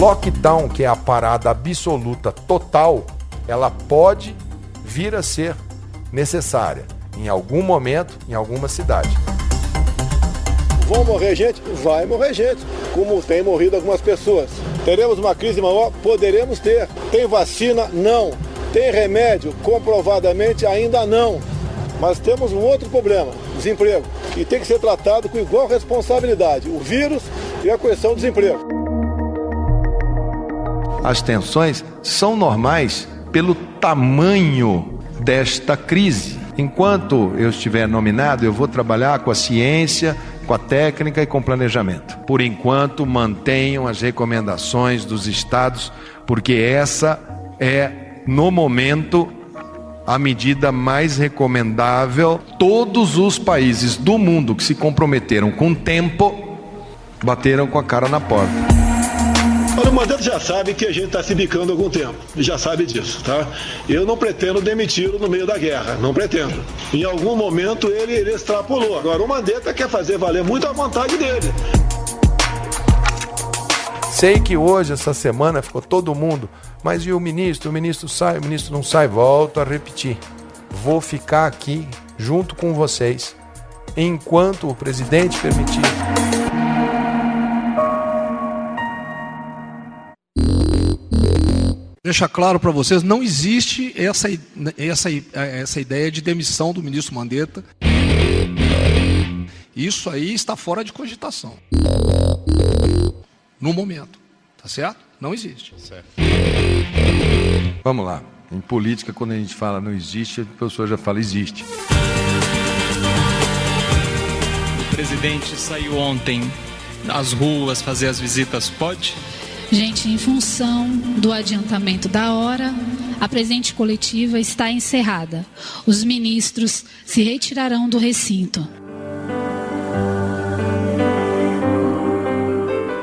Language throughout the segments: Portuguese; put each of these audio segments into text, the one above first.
lockdown, que é a parada absoluta total, ela pode vir a ser necessária em algum momento, em alguma cidade. Vão morrer gente? Vai morrer gente, como tem morrido algumas pessoas. Teremos uma crise maior? Poderemos ter. Tem vacina? Não. Tem remédio? Comprovadamente ainda não. Mas temos um outro problema, desemprego, que tem que ser tratado com igual responsabilidade, o vírus e a questão do desemprego. As tensões são normais pelo tamanho desta crise. Enquanto eu estiver nominado, eu vou trabalhar com a ciência, com a técnica e com o planejamento. Por enquanto, mantenham as recomendações dos estados, porque essa é, no momento, a medida mais recomendável. Todos os países do mundo que se comprometeram com o tempo bateram com a cara na porta. Olha, o Mandetta já sabe que a gente está se bicando há algum tempo. Já sabe disso, tá? Eu não pretendo demiti-lo no meio da guerra. Não pretendo. Em algum momento ele, ele extrapolou. Agora, o Mandetta quer fazer valer muito a vontade dele. Sei que hoje, essa semana, ficou todo mundo. Mas e o ministro? O ministro sai, o ministro não sai. Volto a repetir. Vou ficar aqui junto com vocês enquanto o presidente permitir. Deixar claro para vocês, não existe essa, essa, essa ideia de demissão do ministro Mandetta. Isso aí está fora de cogitação. No momento. Tá certo? Não existe. Certo. Vamos lá. Em política, quando a gente fala não existe, a pessoa já fala existe. O presidente saiu ontem nas ruas fazer as visitas, pode? Gente, em função do adiantamento da hora, a presente coletiva está encerrada. Os ministros se retirarão do recinto.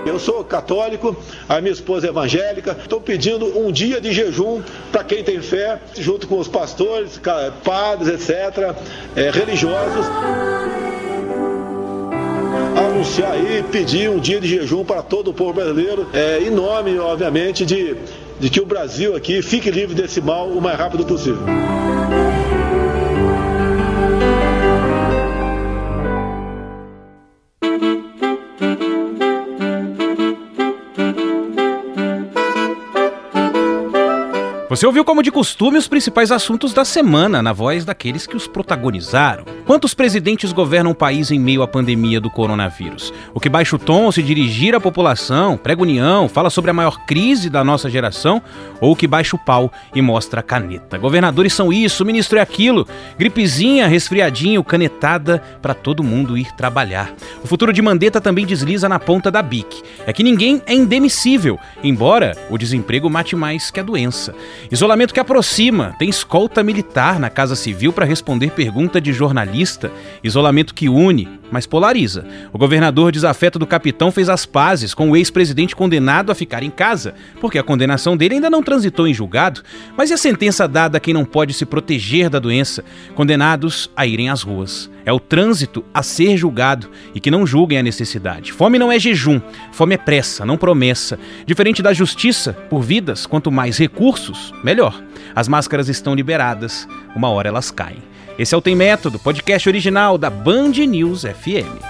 Eu sou católico, a minha esposa é evangélica. Estou pedindo um dia de jejum para quem tem fé, junto com os pastores, padres, etc., é, religiosos anunciar aí, pedir um dia de jejum para todo o povo brasileiro, é, em nome, obviamente, de, de que o Brasil aqui fique livre desse mal o mais rápido possível. Você ouviu como de costume os principais assuntos da semana, na voz daqueles que os protagonizaram. Quantos presidentes governam o país em meio à pandemia do coronavírus? O que baixa o tom se dirigir à população, prega união, fala sobre a maior crise da nossa geração, ou o que baixa o pau e mostra a caneta? Governadores são isso, ministro é aquilo, gripezinha, resfriadinho, canetada para todo mundo ir trabalhar. O futuro de Mandetta também desliza na ponta da bique. É que ninguém é indemissível, embora o desemprego mate mais que a doença. Isolamento que aproxima, tem escolta militar na Casa Civil para responder pergunta de jornalista. Isolamento que une, mas polariza. O governador desafeto do capitão fez as pazes com o ex-presidente condenado a ficar em casa, porque a condenação dele ainda não transitou em julgado. Mas e a sentença dada a quem não pode se proteger da doença? Condenados a irem às ruas. É o trânsito a ser julgado e que não julguem a necessidade. Fome não é jejum, fome é pressa, não promessa. Diferente da justiça, por vidas, quanto mais recursos, melhor. As máscaras estão liberadas, uma hora elas caem. Esse é o Tem Método, podcast original da Band News FM.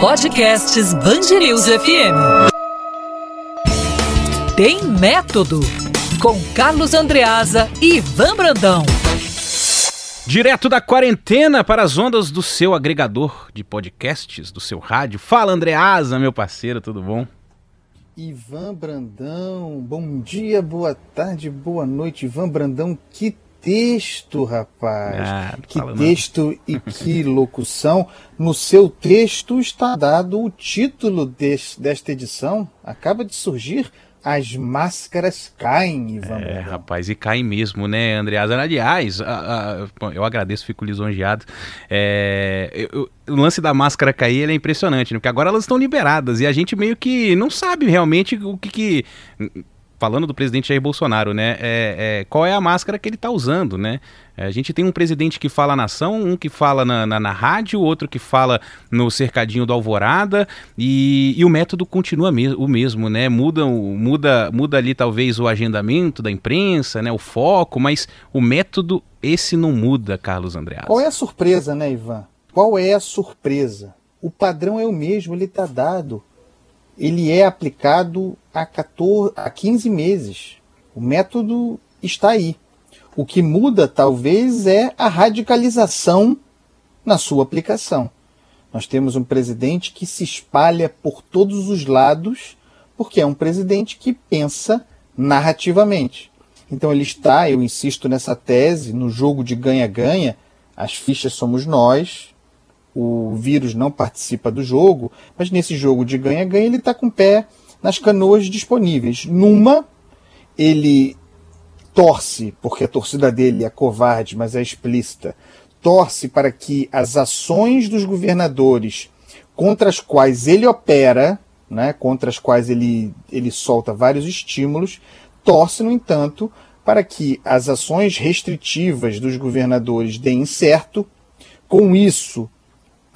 Podcasts Band News FM. Tem Método, com Carlos Andreasa e Ivan Brandão. Direto da quarentena para as ondas do seu agregador de podcasts, do seu rádio. Fala, Andreasa, meu parceiro, tudo bom? Ivan Brandão, bom dia, boa tarde, boa noite. Ivan Brandão, que texto, rapaz! Ah, que texto não. e que locução. No seu texto está dado o título deste, desta edição. Acaba de surgir as máscaras caem, Ivan. É, rapaz, e caem mesmo, né, Andreas? Aliás, a, a, eu agradeço, fico lisonjeado. É, eu, o lance da máscara cair é impressionante, né? porque agora elas estão liberadas e a gente meio que não sabe realmente o que, que falando do presidente Jair Bolsonaro, né? É, é, qual é a máscara que ele está usando, né? É, a gente tem um presidente que fala na ação, um que fala na, na, na rádio, outro que fala no cercadinho do Alvorada, e, e o método continua o mesmo, né? Muda, muda, muda ali talvez o agendamento da imprensa, né? O foco, mas o método esse não muda, Carlos André. Qual é a surpresa, né, Ivan? Qual é a surpresa? O padrão é o mesmo, ele está dado ele é aplicado há, 14, há 15 meses. O método está aí. O que muda, talvez, é a radicalização na sua aplicação. Nós temos um presidente que se espalha por todos os lados, porque é um presidente que pensa narrativamente. Então ele está, eu insisto nessa tese, no jogo de ganha-ganha, as fichas somos nós, o vírus não participa do jogo, mas nesse jogo de ganha-ganha ele está com o pé nas canoas disponíveis. Numa, ele torce, porque a torcida dele é covarde, mas é explícita, torce para que as ações dos governadores contra as quais ele opera, né, contra as quais ele, ele solta vários estímulos, torce, no entanto, para que as ações restritivas dos governadores deem certo. Com isso,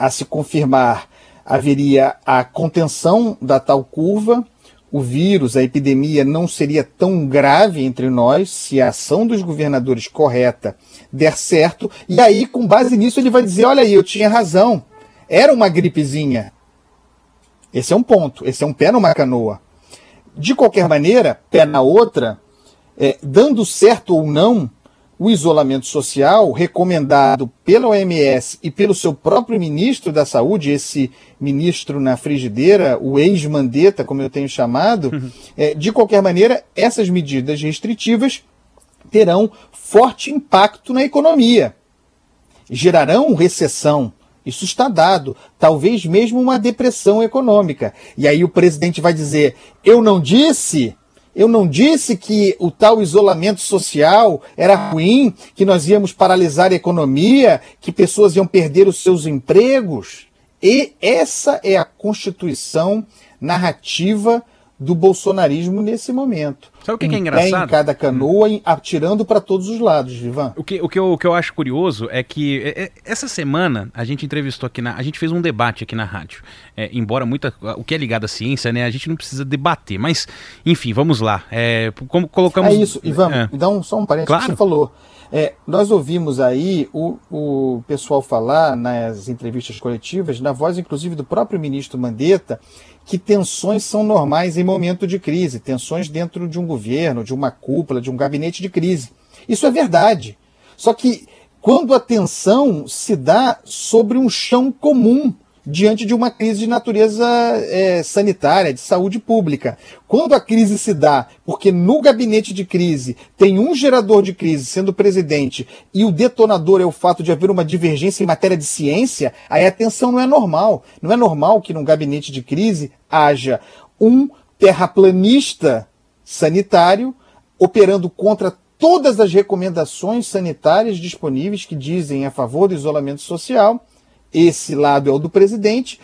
a se confirmar, haveria a contenção da tal curva, o vírus, a epidemia não seria tão grave entre nós se a ação dos governadores correta der certo. E aí, com base nisso, ele vai dizer: olha aí, eu tinha razão, era uma gripezinha. Esse é um ponto, esse é um pé numa canoa. De qualquer maneira, pé na outra, é, dando certo ou não, o isolamento social recomendado pela OMS e pelo seu próprio ministro da Saúde, esse ministro na frigideira, o ex-mandeta, como eu tenho chamado, uhum. é, de qualquer maneira, essas medidas restritivas terão forte impacto na economia. Gerarão recessão. Isso está dado, talvez mesmo uma depressão econômica. E aí o presidente vai dizer: Eu não disse eu não disse que o tal isolamento social era ruim, que nós íamos paralisar a economia, que pessoas iam perder os seus empregos. E essa é a constituição narrativa do bolsonarismo nesse momento. Sabe o que, que é engraçado? em cada canoa, atirando para todos os lados, Ivan. O que, o, que eu, o que eu acho curioso é que é, é, essa semana a gente entrevistou aqui na. A gente fez um debate aqui na rádio. É, embora muita. O que é ligado à ciência, né? A gente não precisa debater. Mas, enfim, vamos lá. É, como colocamos. É isso, Ivan, é. dá um, só um parênteses claro. que você falou. É, nós ouvimos aí o, o pessoal falar nas entrevistas coletivas, na voz inclusive do próprio ministro Mandetta, que tensões são normais em momento de crise, tensões dentro de um governo, de uma cúpula, de um gabinete de crise. Isso é verdade. Só que quando a tensão se dá sobre um chão comum, diante de uma crise de natureza é, sanitária, de saúde pública. Quando a crise se dá, porque no gabinete de crise tem um gerador de crise sendo presidente e o detonador é o fato de haver uma divergência em matéria de ciência, aí a tensão não é normal. Não é normal que num gabinete de crise haja um terraplanista sanitário operando contra todas as recomendações sanitárias disponíveis que dizem a favor do isolamento social esse lado é o do presidente,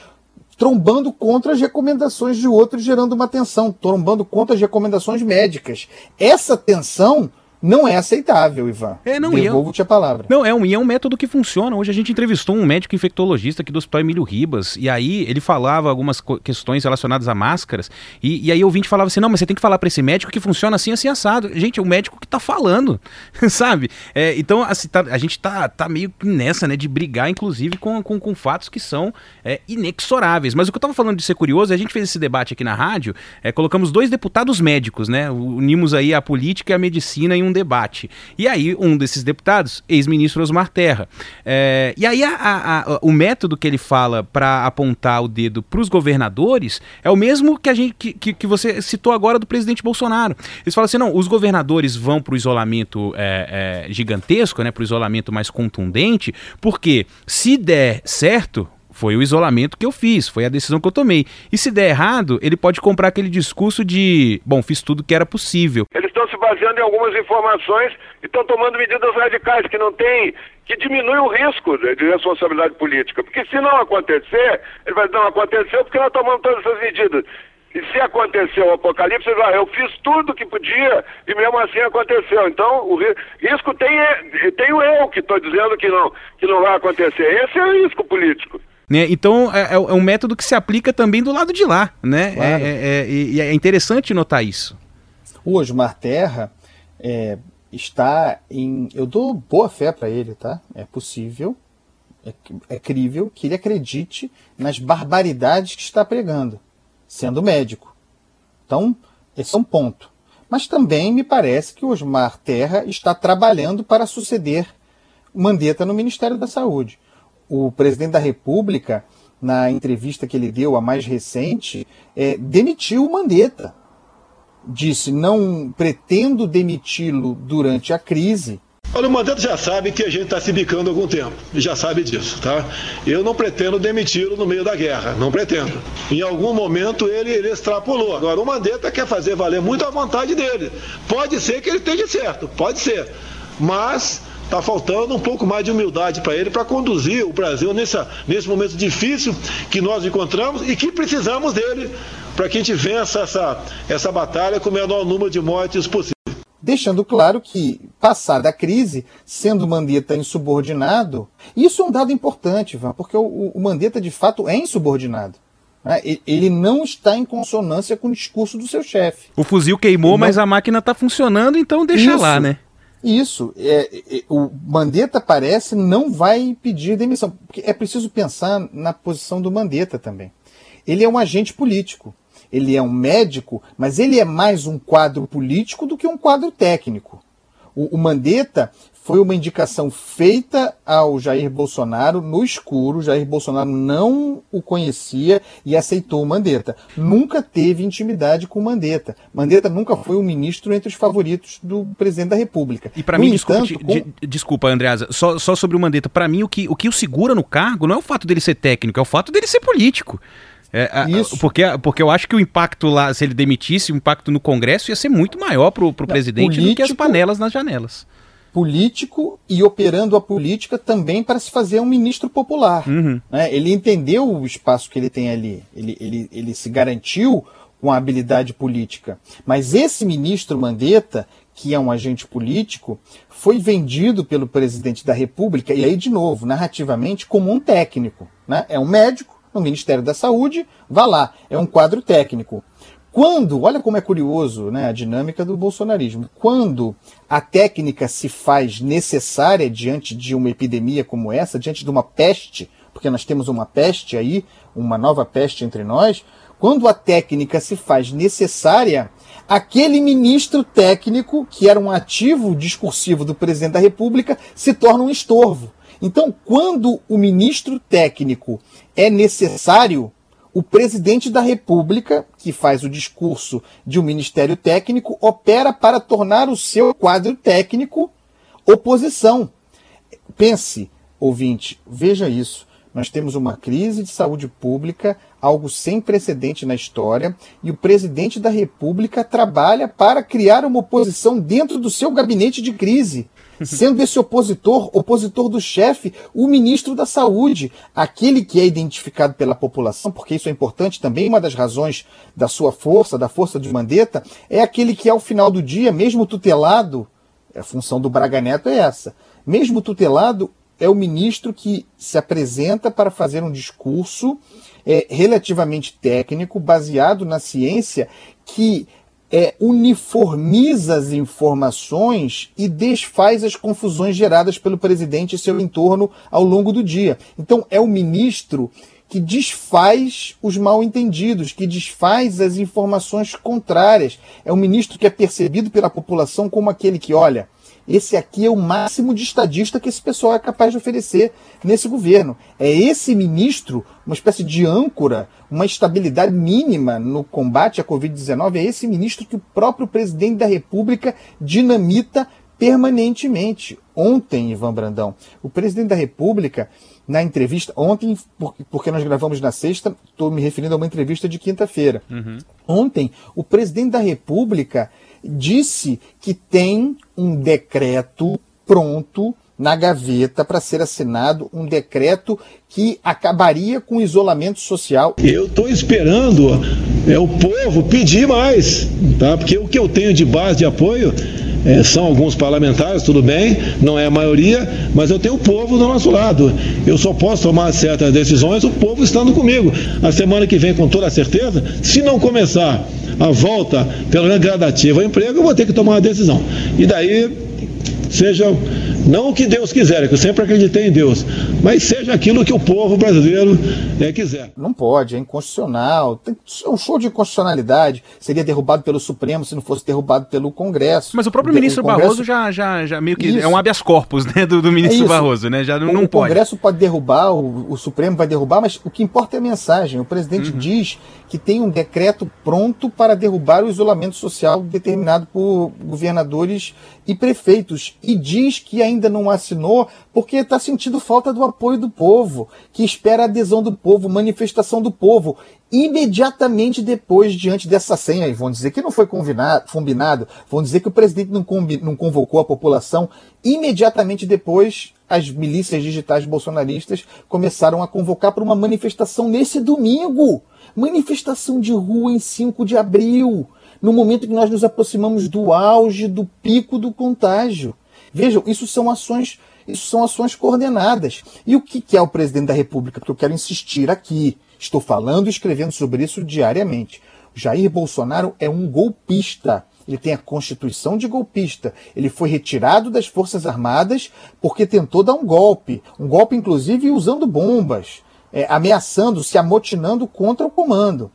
trombando contra as recomendações de outros, gerando uma tensão, trombando contra as recomendações médicas. Essa tensão não é aceitável, Ivan. É, não, é Devolvo-te a palavra. Não, é um, e é um método que funciona. Hoje a gente entrevistou um médico infectologista aqui do Hospital Emílio Ribas, e aí ele falava algumas questões relacionadas a máscaras, e, e aí o ouvinte falava assim, não, mas você tem que falar para esse médico que funciona assim, assim, assado. Gente, é o médico que tá falando, sabe? É, então, assim, tá, a gente tá, tá meio nessa, né, de brigar, inclusive, com, com, com fatos que são é, inexoráveis. Mas o que eu tava falando de ser curioso, a gente fez esse debate aqui na rádio, é, colocamos dois deputados médicos, né, unimos aí a política e a medicina em um debate. E aí, um desses deputados, ex-ministro Osmar Terra. É, e aí, a, a, a, o método que ele fala para apontar o dedo para os governadores é o mesmo que, a gente, que, que, que, você citou agora do presidente Bolsonaro. Eles falam assim: não, os governadores vão para o isolamento é, é, gigantesco, né, para o isolamento mais contundente, porque se der certo, foi o isolamento que eu fiz, foi a decisão que eu tomei. E se der errado, ele pode comprar aquele discurso de, bom, fiz tudo que era possível. Eles estão se baseando em algumas informações e estão tomando medidas radicais que não tem, que diminuem o risco de, de responsabilidade política. Porque se não acontecer, ele vai dizer, não aconteceu porque nós tomamos todas essas medidas. E se aconteceu o apocalipse, ah, eu fiz tudo que podia e mesmo assim aconteceu. Então, o risco tem, tenho eu que estou dizendo que não, que não vai acontecer. Esse é o risco político. Né? Então é, é, um método que se aplica também do lado de lá, né? Claro. É, é, é e é interessante notar isso. O Osmar Terra é, está em. Eu dou boa fé para ele, tá? É possível, é, é crível que ele acredite nas barbaridades que está pregando, sendo médico. Então, esse é um ponto. Mas também me parece que o Osmar Terra está trabalhando para suceder Mandetta no Ministério da Saúde o presidente da República, na entrevista que ele deu, a mais recente, é, demitiu o Mandetta. Disse: não pretendo demiti-lo durante a crise. Olha, o Mandetta já sabe que a gente está se bicando há algum tempo, já sabe disso, tá? Eu não pretendo demiti-lo no meio da guerra, não pretendo. Em algum momento ele, ele extrapolou. Agora, o Mandetta quer fazer valer muito a vontade dele. Pode ser que ele esteja certo, pode ser. Mas Está faltando um pouco mais de humildade para ele para conduzir o Brasil nessa, nesse momento difícil que nós encontramos e que precisamos dele para que a gente vença essa, essa batalha com o menor número de mortes possível. Deixando claro que, passada a crise, sendo Mandetta insubordinado, isso é um dado importante, Ivan, porque o, o Mandetta de fato é insubordinado. Né? Ele não está em consonância com o discurso do seu chefe. O fuzil queimou, não... mas a máquina está funcionando, então deixa isso. lá, né? Isso. É, é, o Mandetta parece não vai pedir demissão. Porque é preciso pensar na posição do Mandetta também. Ele é um agente político. Ele é um médico, mas ele é mais um quadro político do que um quadro técnico. O, o Mandetta foi uma indicação feita ao Jair Bolsonaro no escuro. Jair Bolsonaro não o conhecia e aceitou o Mandetta. Nunca teve intimidade com o Mandetta. Mandetta nunca foi um ministro entre os favoritos do presidente da República. E para mim, entanto, desculpa, com... desculpa, Andreasa, só, só sobre o Mandetta, para mim o que, o que o segura no cargo não é o fato dele ser técnico, é o fato dele ser político. É, Isso. Porque, porque eu acho que o impacto lá, se ele demitisse, o impacto no Congresso ia ser muito maior para o presidente político, do que as panelas nas janelas político e operando a política também para se fazer um ministro popular. Uhum. Né? Ele entendeu o espaço que ele tem ali, ele, ele, ele se garantiu com a habilidade política. Mas esse ministro Mandetta, que é um agente político, foi vendido pelo presidente da República, e aí, de novo, narrativamente, como um técnico. Né? É um médico no Ministério da Saúde, vá lá, é um quadro técnico. Quando, olha como é curioso né, a dinâmica do bolsonarismo, quando a técnica se faz necessária diante de uma epidemia como essa, diante de uma peste, porque nós temos uma peste aí, uma nova peste entre nós, quando a técnica se faz necessária, aquele ministro técnico, que era um ativo discursivo do presidente da República, se torna um estorvo. Então, quando o ministro técnico é necessário, o presidente da República, que faz o discurso de um ministério técnico, opera para tornar o seu quadro técnico oposição. Pense, ouvinte, veja isso. Nós temos uma crise de saúde pública, algo sem precedente na história, e o presidente da República trabalha para criar uma oposição dentro do seu gabinete de crise sendo esse opositor, opositor do chefe, o ministro da Saúde, aquele que é identificado pela população, porque isso é importante também, uma das razões da sua força, da força de Mandetta, é aquele que ao final do dia, mesmo tutelado, a função do Braga Neto é essa, mesmo tutelado, é o ministro que se apresenta para fazer um discurso é, relativamente técnico, baseado na ciência, que é, uniformiza as informações e desfaz as confusões geradas pelo presidente e seu entorno ao longo do dia. Então, é o ministro que desfaz os mal entendidos, que desfaz as informações contrárias. É o ministro que é percebido pela população como aquele que, olha, esse aqui é o máximo de estadista que esse pessoal é capaz de oferecer nesse governo. É esse ministro, uma espécie de âncora, uma estabilidade mínima no combate à Covid-19, é esse ministro que o próprio presidente da República dinamita permanentemente. Ontem, Ivan Brandão, o presidente da República, na entrevista, ontem, porque nós gravamos na sexta, estou me referindo a uma entrevista de quinta-feira. Uhum. Ontem, o presidente da República disse que tem um decreto pronto na gaveta para ser assinado um decreto que acabaria com o isolamento social. Eu estou esperando é o povo pedir mais, tá? Porque o que eu tenho de base de apoio é, são alguns parlamentares, tudo bem, não é a maioria, mas eu tenho o povo do nosso lado. Eu só posso tomar certas decisões o povo estando comigo. A semana que vem, com toda certeza, se não começar a volta, pelo gradativa ao emprego, eu vou ter que tomar uma decisão. E daí, seja não o que Deus quiser, é que eu sempre acreditei em Deus, mas seja aquilo que o povo brasileiro é, quiser. Não pode, é inconstitucional. Tem, é um show de inconstitucionalidade. Seria derrubado pelo Supremo se não fosse derrubado pelo Congresso. Mas o próprio o, ministro o Congresso... Barroso já, já, já meio que Isso. é um habeas corpus né, do, do ministro é Barroso, né? Já não, não o pode. O Congresso pode derrubar, o, o, Supremo vai derrubar, mas o que importa é a mensagem. O presidente uhum. diz que tem um decreto pronto para derrubar o isolamento social determinado por governadores e prefeitos e diz que ainda não assinou porque está sentindo falta do apoio do povo, que espera adesão do povo, manifestação do povo. Imediatamente depois, diante dessa senha, vão dizer que não foi combinado, combinado vão dizer que o presidente não, não convocou a população. Imediatamente depois, as milícias digitais bolsonaristas começaram a convocar para uma manifestação nesse domingo. Manifestação de rua em 5 de abril no momento que nós nos aproximamos do auge, do pico do contágio. Vejam, isso são ações, isso são ações coordenadas. E o que é o presidente da República? Porque eu quero insistir aqui. Estou falando e escrevendo sobre isso diariamente. Jair Bolsonaro é um golpista. Ele tem a constituição de golpista. Ele foi retirado das Forças Armadas porque tentou dar um golpe. Um golpe, inclusive, usando bombas, é, ameaçando, se amotinando contra o comando.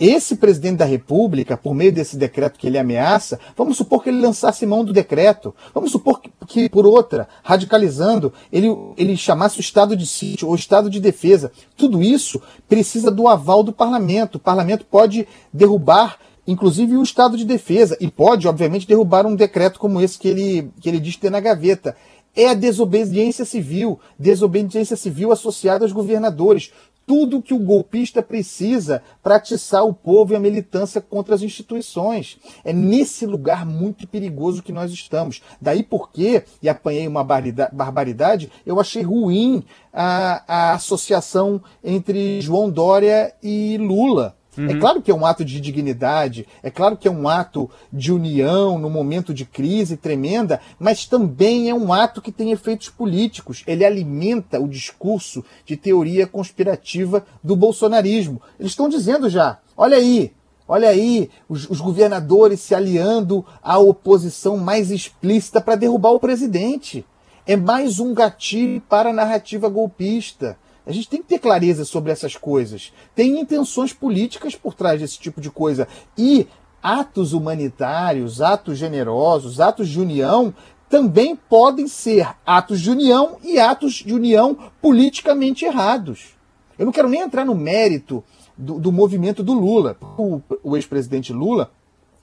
Esse presidente da República, por meio desse decreto que ele ameaça, vamos supor que ele lançasse mão do decreto, vamos supor que, que por outra, radicalizando, ele, ele chamasse o estado de sítio ou estado de defesa. Tudo isso precisa do aval do parlamento. O parlamento pode derrubar inclusive o estado de defesa, e pode, obviamente, derrubar um decreto como esse que ele, que ele diz ter na gaveta. É a desobediência civil, desobediência civil associada aos governadores tudo que o golpista precisa para atiçar o povo e a militância contra as instituições. É nesse lugar muito perigoso que nós estamos. Daí porque, e apanhei uma barbaridade, eu achei ruim a, a associação entre João Dória e Lula. É uhum. É claro que é um ato de dignidade, é claro que é um ato de união no momento de crise tremenda, mas também é um ato que tem efeitos políticos. Ele alimenta o discurso de teoria conspirativa do bolsonarismo. Eles estão dizendo já: olha aí, Olha aí, os, os, governadores se aliando à oposição mais explícita para derrubar o presidente. É mais um gatilho para a narrativa golpista. A gente tem que ter clareza sobre essas coisas. Tem intenções políticas por trás desse tipo de coisa. E atos humanitários, atos generosos, atos de união também podem ser atos de união e atos de união politicamente errados. Eu não quero nem entrar no mérito do, do movimento do Lula. O, o ex-presidente Lula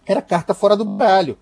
era carta fora do baralho.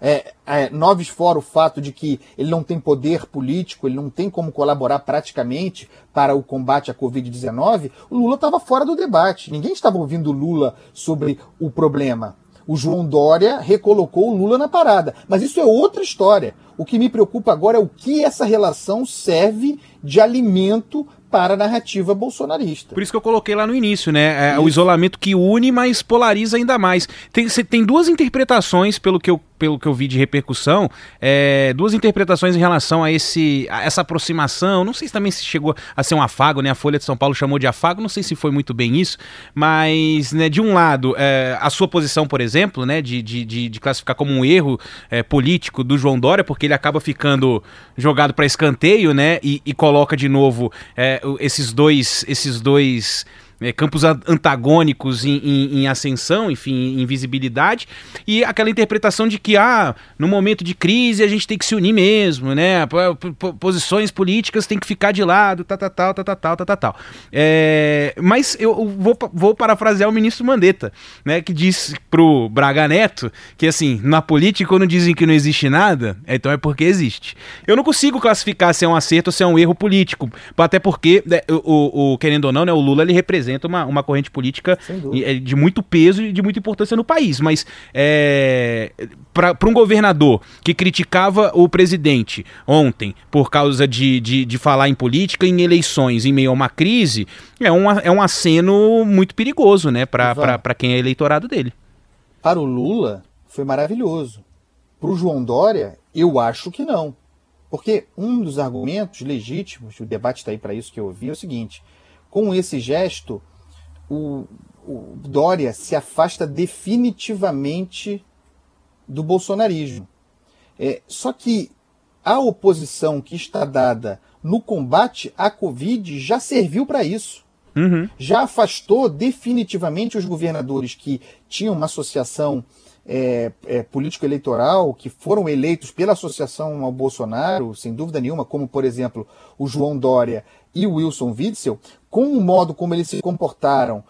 É, é, noves fora o fato de que ele não tem poder político, ele não tem como colaborar praticamente para o combate à Covid-19, o Lula estava fora do debate. Ninguém estava ouvindo Lula sobre o problema. O João Dória recolocou o Lula na parada. Mas isso é outra história. O que me preocupa agora é o que essa relação serve de alimento para a narrativa bolsonarista. Por isso que eu coloquei lá no início, né? É, o isolamento que une, mas polariza ainda mais. Tem, tem duas interpretações, pelo que eu, pelo que eu vi de repercussão, é, duas interpretações em relação a, esse, a essa aproximação. Não sei se também se chegou a ser um afago, né? A Folha de São Paulo chamou de afago, não sei se foi muito bem isso, mas, né, de um lado, é, a sua posição, por exemplo, né, de, de, de, de classificar como um erro é, político do João Dória, porque ele acaba ficando jogado para escanteio, né? E, e coloca de novo é, esses dois, esses dois é, campos antagônicos em, em, em, ascensão, enfim, em visibilidade, e aquela interpretação de que, ah, no momento de crise a gente tem que se unir mesmo, né? Posições políticas têm que ficar de lado, tal, tal, tal, tal, tal, tal, tal. É, mas eu vou, vou parafrasear o ministro Mandetta, né? Que disse pro Braga Neto que, assim, na política, quando dizem que não existe nada, então é porque existe. Eu não consigo classificar se é um acerto ou se é um erro político, até porque, né, o, o, querendo ou não, né, o Lula ele representa representa uma, uma corrente política é, de muito peso e de muita importância no país. Mas é, para um governador que criticava o presidente ontem por causa de, de, de falar em política, em eleições, em meio a uma crise, é um, é um aceno muito perigoso, né, para quem é eleitorado dele. Para o Lula, foi maravilhoso. Para o João Dória, eu acho que não. Porque um dos argumentos legítimos, o debate está aí para isso que eu ouvi, é o seguinte: com esse gesto, o, o Dória se afasta definitivamente do bolsonarismo. É, só que a oposição que está dada no combate à Covid já serviu para isso. Uhum. Já afastou definitivamente os governadores que tinham uma associação é, é, político-eleitoral que foram eleitos pela associação ao Bolsonaro, sem dúvida nenhuma, como por exemplo o João Dória e o Wilson Witzel, com o modo como eles se comportaram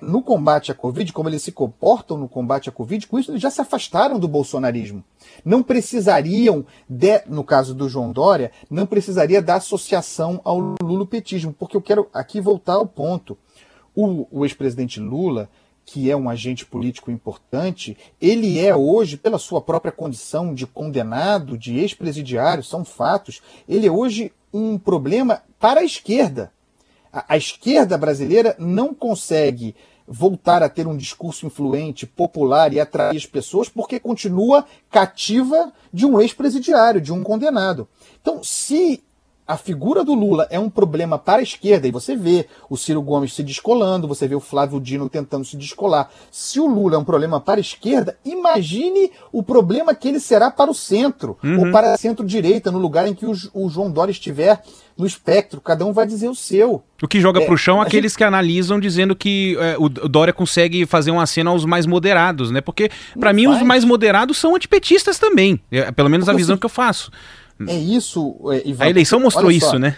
no combate à Covid, como eles se comportam no combate à Covid, com isso eles já se afastaram do bolsonarismo. Não precisariam, de, no caso do João Dória, não precisaria da associação ao lulopetismo, porque eu quero aqui voltar ao ponto. O, o ex-presidente Lula que é um agente político importante, ele é hoje, pela sua própria condição de condenado, de ex-presidiário, são fatos, ele é hoje um problema para a esquerda. A, a esquerda brasileira não consegue voltar a ter um discurso influente, popular e atrair as pessoas porque continua cativa de um ex-presidiário, de um condenado. Então, se a figura do Lula é um problema para a esquerda, e você vê o Ciro Gomes se descolando, você vê o Flávio Dino tentando se descolar. Se o Lula é um problema para a esquerda, imagine o problema que ele será para o centro, uhum. ou para a centro-direita, no lugar em que o, o, João Dória estiver no espectro. Cada um vai dizer o seu. O que joga é, para o chão aqueles gente... que analisam dizendo que é, o Dória consegue fazer um aceno aos mais moderados, né? Porque, para mim, faz. os mais moderados são antipetistas também. É, pelo menos a visão que eu faço. É isso, é, Ivan. A eleição mostrou isso, né?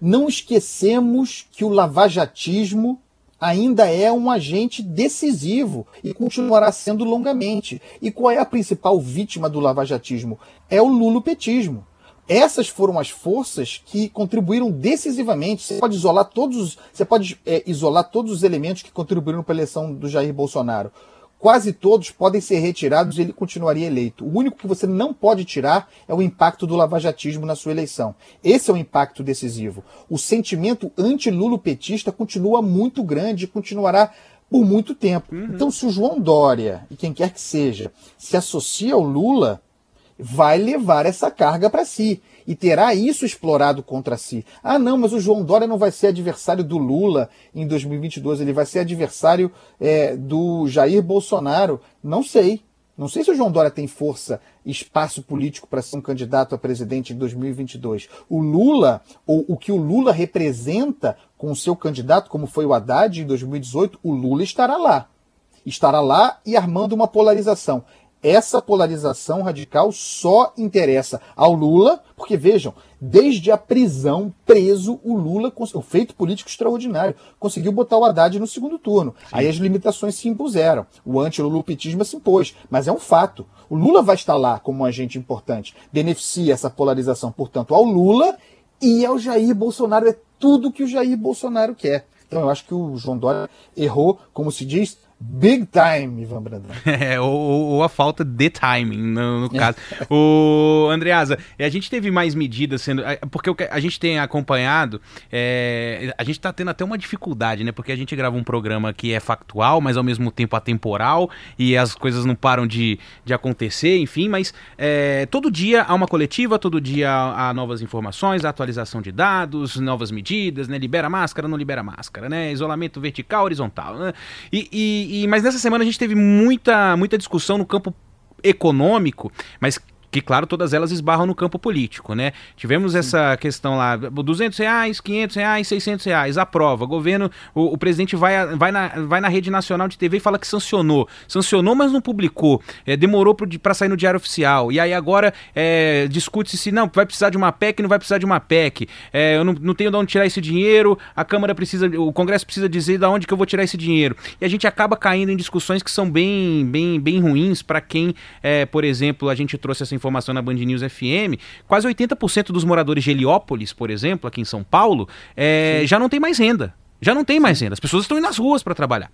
Não esquecemos que o lavajatismo ainda é um agente decisivo e continuará sendo longamente. E qual é a principal vítima do lavajatismo? É o lulopetismo. Essas foram as forças que contribuíram decisivamente. Você pode isolar todos, você pode é, isolar todos os elementos que contribuíram para a eleição do Jair Bolsonaro quase todos podem ser retirados e ele continuaria eleito. O único que você não pode tirar é o impacto do lavajatismo na sua eleição. Esse é o impacto decisivo. O sentimento anti-lulopetista continua muito grande e continuará por muito tempo. Uhum. Então, se o João Dória e quem quer que seja se associa ao Lula, vai levar essa carga para si e terá isso explorado contra si. Ah, não, mas o João Dória não vai ser adversário do Lula em 2022, ele vai ser adversário é, do Jair Bolsonaro. Não sei. Não sei se o João Dória tem força, espaço político para ser um candidato a presidente em 2022. O Lula, ou o que o Lula representa com o seu candidato, como foi o Haddad em 2018, o Lula estará lá. Estará lá e armando uma polarização essa polarização radical só interessa ao Lula, porque vejam, desde a prisão, preso, o Lula, o feito político extraordinário, conseguiu botar o Haddad no segundo turno. Sim. Aí as limitações se impuseram. O anti-lulupitismo se impôs. Mas é um fato. O Lula vai estar lá como um agente importante. Beneficia essa polarização, portanto, ao Lula e ao Jair Bolsonaro. É tudo que o Jair Bolsonaro quer. Então eu acho que o João Dória errou, como se diz, Big time, Ivan Brandão. É, ou, ou, a falta de timing, no, no caso. o Andreasa, a gente teve mais medidas sendo. Porque a gente tem acompanhado, é, a gente está tendo até uma dificuldade, né? Porque a gente grava um programa que é factual, mas ao mesmo tempo atemporal, e as coisas não param de, de acontecer, enfim, mas é, todo dia há uma coletiva, todo dia há novas informações, atualização de dados, novas medidas, né? Libera máscara, não libera máscara, né? Isolamento vertical, horizontal, né? e, e e, mas nessa semana a gente teve muita, muita discussão no campo econômico, mas que claro, todas elas esbarram no campo político, né? Tivemos essa questão lá, 200 reais, 500 reais, 600 reais, aprova, governo, o, o, presidente vai, vai, na, vai na rede nacional de TV e fala que sancionou, sancionou, mas não publicou, é, demorou para sair no diário oficial, e aí agora é, discute-se se não, vai precisar de uma PEC, não vai precisar de uma PEC, é, eu não, não tenho de onde tirar esse dinheiro, a Câmara precisa, o Congresso precisa dizer de onde que eu vou tirar esse dinheiro, e a gente acaba caindo em discussões que são bem, bem, bem ruins para quem, é, por exemplo, a gente trouxe essa informação na Band News FM, quase 80% dos moradores de Heliópolis, por exemplo, aqui em São Paulo, é, já não tem mais renda. Já não tem mais renda. As pessoas estão indo nas ruas para trabalhar.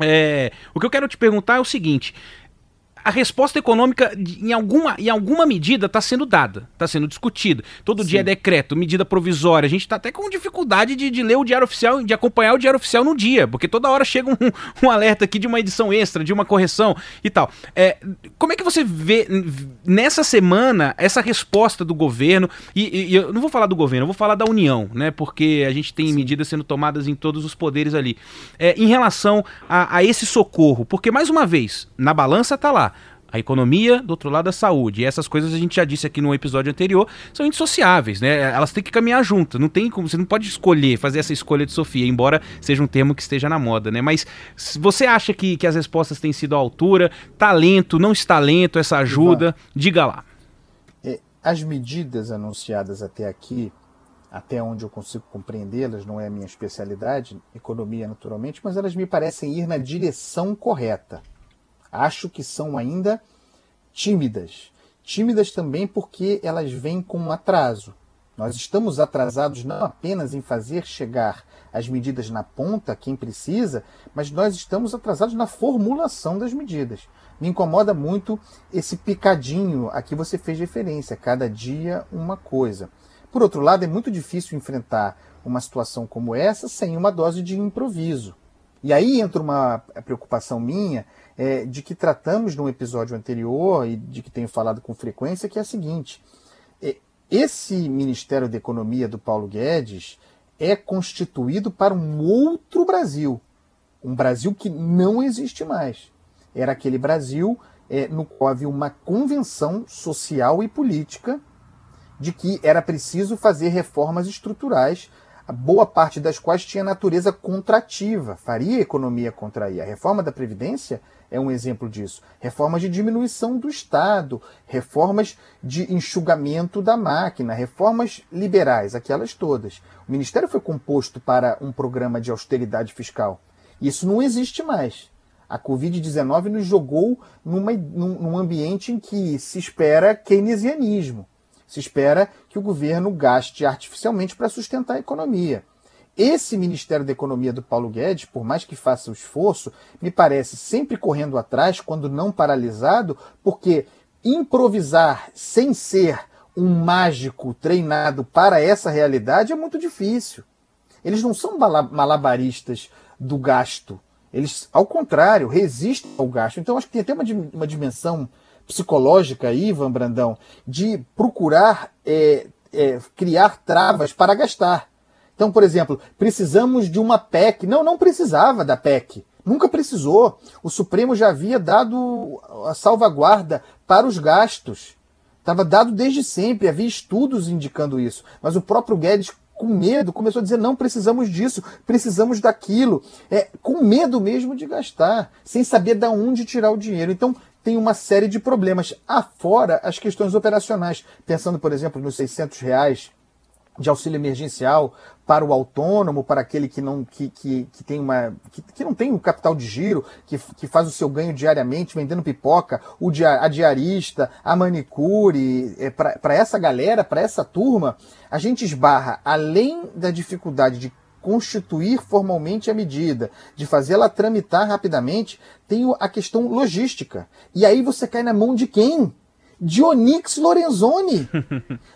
É, o que eu quero te perguntar é o seguinte: a resposta econômica, em alguma, em alguma medida, está sendo dada, está sendo discutida. Todo Sim. dia é decreto, medida provisória. A gente está até com dificuldade de, de, ler o diário oficial, de acompanhar o diário oficial no dia, porque toda hora chega um, um alerta aqui de uma edição extra, de uma correção e tal. É, como é que você vê nessa semana essa resposta do governo? E, e, eu não vou falar do governo, eu vou falar da União, né? Porque a gente tem Sim. medidas sendo tomadas em todos os poderes ali. É, em relação a, a esse socorro, porque mais uma vez, na balança está lá a economia, do outro lado a saúde. E essas coisas a gente já disse aqui no episódio anterior, são indissociáveis, né? Elas têm que caminhar juntas. Não tem como, você não pode escolher, fazer essa escolha de Sofia, embora seja um termo que esteja na moda, né? Mas você acha que, que as respostas têm sido à altura? Talento, não está lento, essa ajuda? Ivan, Diga lá. É, as medidas anunciadas até aqui, até onde eu consigo compreendê-las, não é a minha especialidade, economia naturalmente, mas elas me parecem ir na direção correta acho que são ainda tímidas. Tímidas também porque elas vêm com atraso. Nós estamos atrasados não apenas em fazer chegar as medidas na ponta, quem precisa, mas nós estamos atrasados na formulação das medidas. Me incomoda muito esse picadinho a que você fez referência, cada dia uma coisa. Por outro lado, é muito difícil enfrentar uma situação como essa sem uma dose de improviso. E aí entra uma preocupação minha é, de que tratamos no episódio anterior e de que tenho falado com frequência, que é a seguinte: é, esse Ministério da Economia do Paulo Guedes é constituído para um outro Brasil, um Brasil que não existe mais. Era aquele Brasil é, no qual havia uma convenção social e política de que era preciso fazer reformas estruturais boa parte das quais tinha natureza contrativa, faria a economia contrair. A reforma da Previdência é um exemplo disso. Reformas de diminuição do Estado, reformas de enxugamento da máquina, reformas liberais, aquelas todas. O Ministério foi composto para um programa de austeridade fiscal. Isso não existe mais. A Covid-19 nos jogou numa, num, num ambiente em que se espera keynesianismo. Se espera que o governo gaste artificialmente para sustentar a economia. Esse Ministério da Economia do Paulo Guedes, por mais que faça o esforço, me parece sempre correndo atrás, quando não paralisado, porque improvisar sem ser um mágico treinado para essa realidade é muito difícil. Eles não são malabaristas do gasto. Eles, ao contrário, resistem ao gasto. Então, acho que tem até uma, uma dimensão psicológica aí, Ivan Brandão, de procurar é, é, criar travas para gastar. Então, por exemplo, precisamos de uma PEC. Não, não precisava da PEC. Nunca precisou. O Supremo já havia dado a salvaguarda para os gastos. Estava dado desde sempre, havia estudos indicando isso. Mas o próprio Guedes, com medo, começou a dizer: não precisamos disso, precisamos daquilo. É, com medo mesmo de gastar, sem saber de onde tirar o dinheiro. Então, tem uma série de problemas. Afora as questões operacionais. Pensando, por exemplo, nos 600 reais de auxílio emergencial para o autônomo, para aquele que não, que, que, que tem uma, que, que não tem um capital de giro, que, que faz o seu ganho diariamente vendendo pipoca, o dia, a diarista, a manicure, é, para essa galera, para essa turma, a gente esbarra, além da dificuldade de constituir formalmente a medida, de fazê-la tramitar rapidamente, tem a questão logística. E aí você cai na mão de quem? De Onyx Lorenzoni.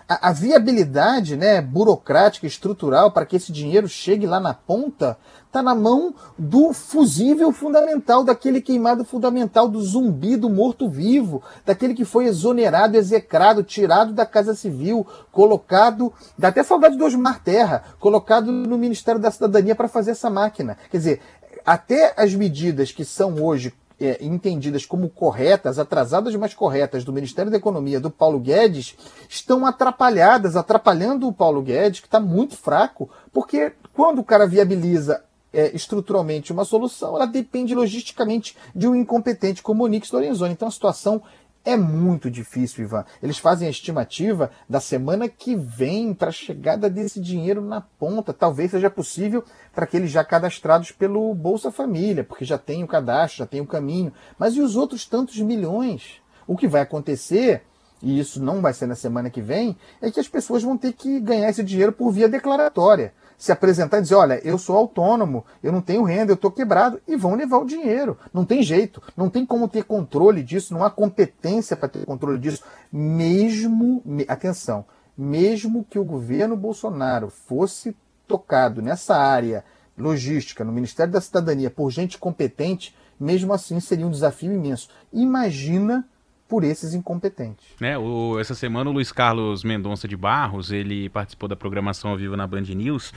A, a, viabilidade né, burocrática, estrutural, para que esse dinheiro chegue lá na ponta, está na mão do fusível fundamental, daquele queimado fundamental, do zumbi, do morto-vivo, daquele que foi exonerado, execrado, tirado da Casa Civil, colocado, dá até saudade do Osmar Terra, colocado no Ministério da Cidadania para fazer essa máquina. Quer dizer, até as medidas que são hoje é, entendidas como corretas, atrasadas mas corretas do Ministério da Economia do Paulo Guedes, estão atrapalhadas, atrapalhando o Paulo Guedes, que está muito fraco, porque quando o cara viabiliza é, estruturalmente uma solução, ela depende logisticamente de um incompetente como o Nix Lorenzoni. Então a situação é muito difícil, Ivan. Eles fazem a estimativa da semana que vem para a chegada desse dinheiro na ponta. Talvez seja possível para aqueles já cadastrados pelo Bolsa Família, porque já tem o cadastro, já tem o caminho. Mas e os outros tantos milhões? O que vai acontecer, e isso não vai ser na semana que vem, é que as pessoas vão ter que ganhar esse dinheiro por via declaratória se apresentar e dizer: olha, eu sou autônomo, eu não tenho renda, eu estou quebrado, e vão levar o dinheiro. Não tem jeito, não tem como ter controle disso, não há competência para ter controle disso. Mesmo, atenção, mesmo que o governo Bolsonaro fosse tocado nessa área logística, no Ministério da Cidadania, por gente competente, mesmo assim seria um desafio imenso. Imagina por esses incompetentes. É, o, essa semana o Luiz Carlos Mendonça de Barros, ele participou da programação ao vivo na Band News,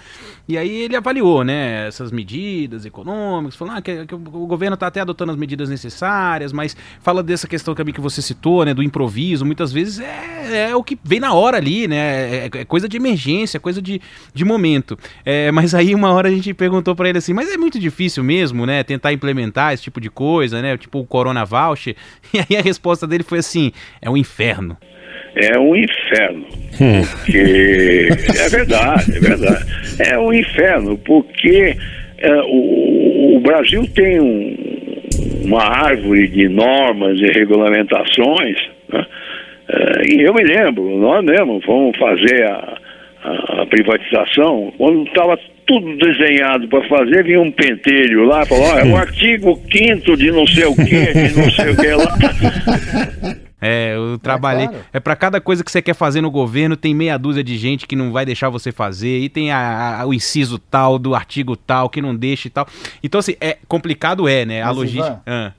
e aí ele avaliou, né, essas medidas econômicas, falou ah, que, que, o governo está até adotando as medidas necessárias, mas fala dessa questão também que você citou, né, do improviso, muitas vezes é, é o que vem na hora ali, né, é, é coisa de emergência, coisa de, de momento. É, mas aí uma hora a gente perguntou para ele assim, mas é muito difícil mesmo, né, tentar implementar esse tipo de coisa, né, tipo o Corona Voucher, e aí a resposta dele foi assim: é um inferno. É um inferno. Hum. Porque é verdade, é verdade. É um inferno, porque é, o, o, Brasil tem um, uma árvore de normas e regulamentações, né? é, e eu me lembro, nós mesmo fomos fazer a, a privatização, quando estava tudo desenhado para fazer, vinha um pentelho lá, falou, ó, é o artigo 5 de não sei o que, de não sei o que lá. É, eu trabalhei. É, claro. é para cada coisa que você quer fazer no governo, tem meia dúzia de gente que não vai deixar você fazer, e tem a, a, o inciso tal, do artigo tal, que não deixa e tal. Então, assim, é complicado, é, né? Mas, a logística. Ivan, ah.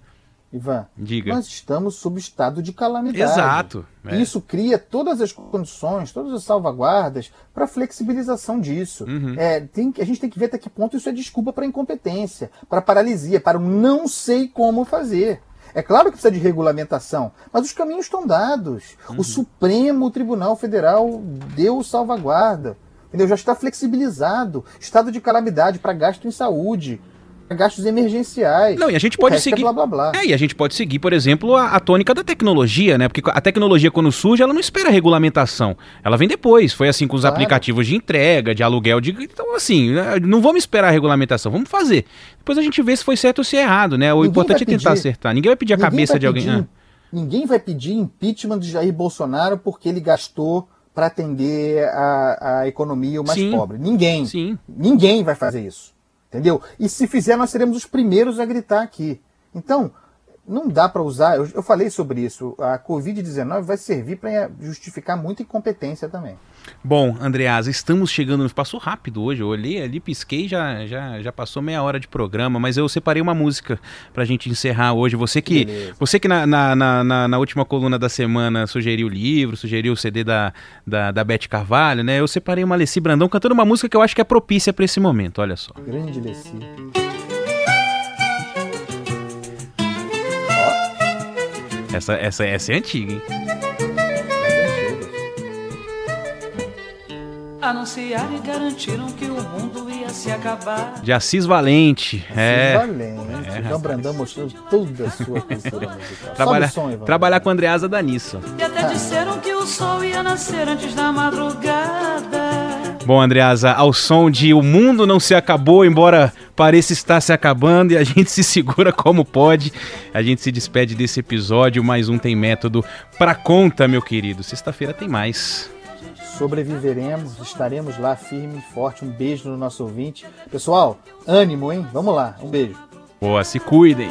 Ivan, Diga. nós estamos sob estado de calamidade. Exato. É. Isso cria todas as condições, todas as salvaguardas para flexibilização disso. Uhum. É, tem, a gente tem que ver até que ponto isso é desculpa para incompetência, para paralisia, para o não sei como fazer. É claro que precisa de regulamentação, mas os caminhos estão dados. Uhum. O Supremo Tribunal Federal deu salvaguarda. Entendeu? Já está flexibilizado. Estado de calamidade para gasto em saúde gastos emergenciais. Não, e a gente pode é seguir. É, blá, blá, blá. é, e a gente pode seguir, por exemplo, a, a, tônica da tecnologia, né? Porque a tecnologia, quando surge, ela não espera regulamentação. Ela vem depois. Foi assim com os claro. aplicativos de entrega, de aluguel de. Então, assim, né, não vamos esperar a regulamentação, vamos fazer. Depois a gente vê se foi certo ou se é errado, né? O ninguém importante é tentar pedir, acertar. Ninguém vai pedir a cabeça de alguém. ah. Ninguém vai pedir impeachment de Jair Bolsonaro porque ele gastou para atender a, a economia o mais Sim. pobre. Ninguém. Sim. Ninguém vai fazer isso. Entendeu? E se fizer, nós seremos os primeiros a gritar aqui. Então, não dá para usar. Eu, eu, falei sobre isso. A Covid-19 vai servir para justificar muita incompetência também. Bom, Andreasa, estamos chegando. Passou rápido hoje. Eu olhei ali, pisquei, já, já, já passou meia hora de programa, mas eu separei uma música para a gente encerrar hoje. Você que, você que na, na, na, na, última coluna da semana sugeriu o livro, sugeriu o CD da, da, da Beth Carvalho, né? Eu separei uma Alessi Brandão cantando uma música que eu acho que é propícia para esse momento. Olha só. Grande Alessi. Essa, essa, essa é antiga, hein? Anunciaram e garantiram que o mundo ia se acabar. De Assis Valente. Assis é. Valente. É, Ivan Brandão mostrando toda a sua cultura musical. Trabalhar, som, trabalhar com Andreasa Danissa. E até disseram que o sol ia nascer antes da madrugada. Bom, Andreasa, ao som de O Mundo Não Se Acabou, embora pareça estar se acabando e a gente se segura como pode, a gente se despede desse episódio. Mais um Tem Método pra conta, meu querido. Sexta-feira tem mais. Sobreviveremos, estaremos lá firme e forte. Um beijo no nosso ouvinte. Pessoal, ânimo, hein? Vamos lá, um beijo. Boa, se cuidem.